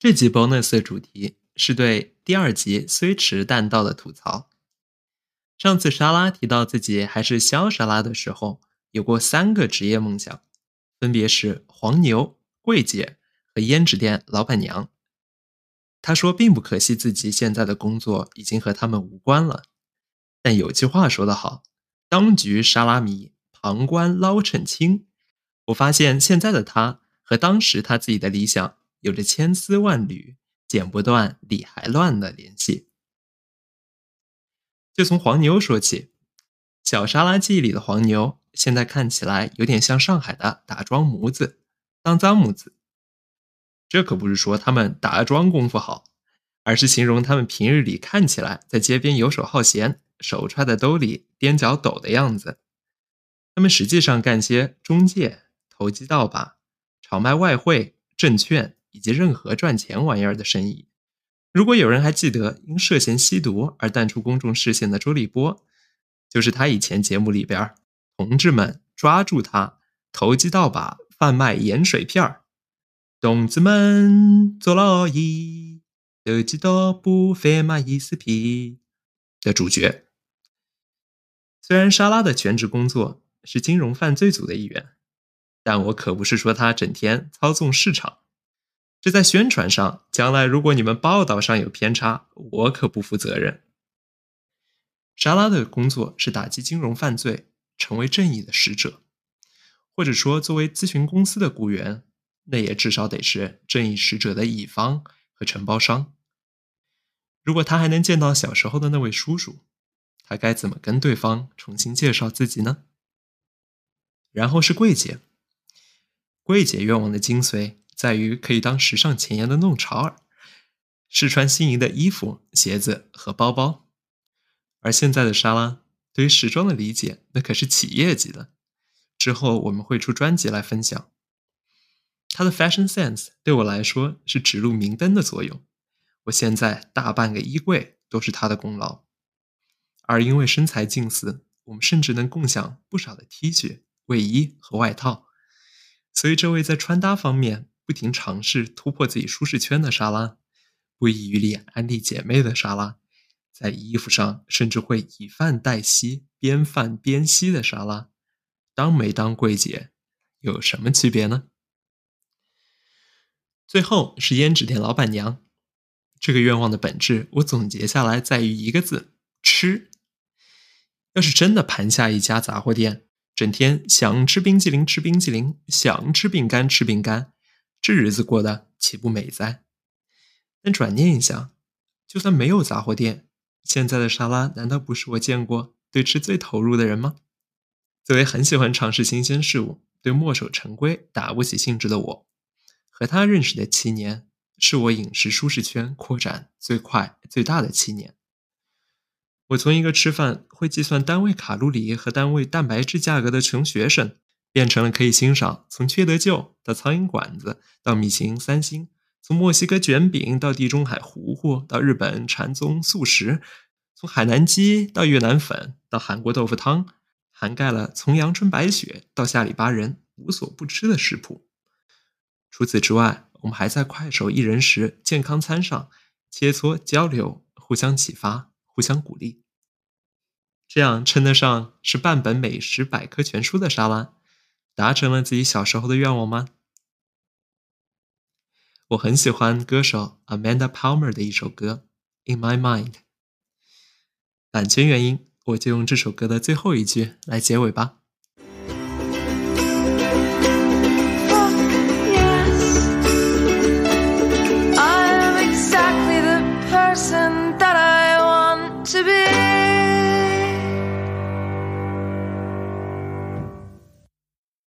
这集 bonus 的主题是对第二集虽迟但到的吐槽。上次莎拉提到自己还是肖莎拉的时候，有过三个职业梦想，分别是黄牛、柜姐和胭脂店老板娘。她说并不可惜自己现在的工作已经和他们无关了，但有句话说得好：“当局沙拉米，旁观捞趁青。”我发现现在的她和当时她自己的理想。有着千丝万缕、剪不断、理还乱的联系。就从黄牛说起，小沙拉记里的黄牛，现在看起来有点像上海的打桩模子、当脏模子。这可不是说他们打桩功夫好，而是形容他们平日里看起来在街边游手好闲、手揣在兜里、踮脚抖的样子。他们实际上干些中介、投机倒把、炒卖外汇、证券。以及任何赚钱玩意儿的生意。如果有人还记得因涉嫌吸毒而淡出公众视线的周立波，就是他以前节目里边“同志们抓住他，投机倒把贩卖盐水片儿，同志们坐牢椅，投机倒把贩卖盐水片”的主角。虽然莎拉的全职工作是金融犯罪组的一员，但我可不是说他整天操纵市场。这在宣传上，将来如果你们报道上有偏差，我可不负责任。莎拉的工作是打击金融犯罪，成为正义的使者，或者说作为咨询公司的雇员，那也至少得是正义使者的乙方和承包商。如果他还能见到小时候的那位叔叔，他该怎么跟对方重新介绍自己呢？然后是柜姐，柜姐愿望的精髓。在于可以当时尚前沿的弄潮儿，试穿心仪的衣服、鞋子和包包。而现在的莎拉对于时装的理解，那可是企业级的。之后我们会出专辑来分享。她的 fashion sense 对我来说是指路明灯的作用。我现在大半个衣柜都是她的功劳。而因为身材近似，我们甚至能共享不少的 T 恤、卫衣和外套。所以这位在穿搭方面，不停尝试突破自己舒适圈的莎拉，不遗余力安利姐妹的莎拉，在衣服上甚至会以饭代吸、边饭边吸的莎拉，当没当柜姐有什么区别呢？最后是胭脂店老板娘，这个愿望的本质，我总结下来在于一个字：吃。要是真的盘下一家杂货店，整天想吃冰激凌吃冰激凌，想吃饼干吃饼干。这日子过得岂不美哉？但转念一想，就算没有杂货店，现在的莎拉难道不是我见过对吃最投入的人吗？作为很喜欢尝试新鲜事物、对墨守成规打不起兴致的我，和他认识的七年，是我饮食舒适圈扩展最快最大的七年。我从一个吃饭会计算单位卡路里和单位蛋白质价格的穷学生。变成了可以欣赏从缺德舅到苍蝇馆子到米其林三星，从墨西哥卷饼到地中海糊糊到日本禅宗素食，从海南鸡到越南粉到韩国豆腐汤，涵盖了从阳春白雪到下里巴人无所不吃的食谱。除此之外，我们还在快手一人食健康餐上切磋交流，互相启发，互相鼓励。这样称得上是半本美食百科全书的沙拉。达成了自己小时候的愿望吗？我很喜欢歌手 Amanda Palmer 的一首歌《In My Mind》。版权原因，我就用这首歌的最后一句来结尾吧。to be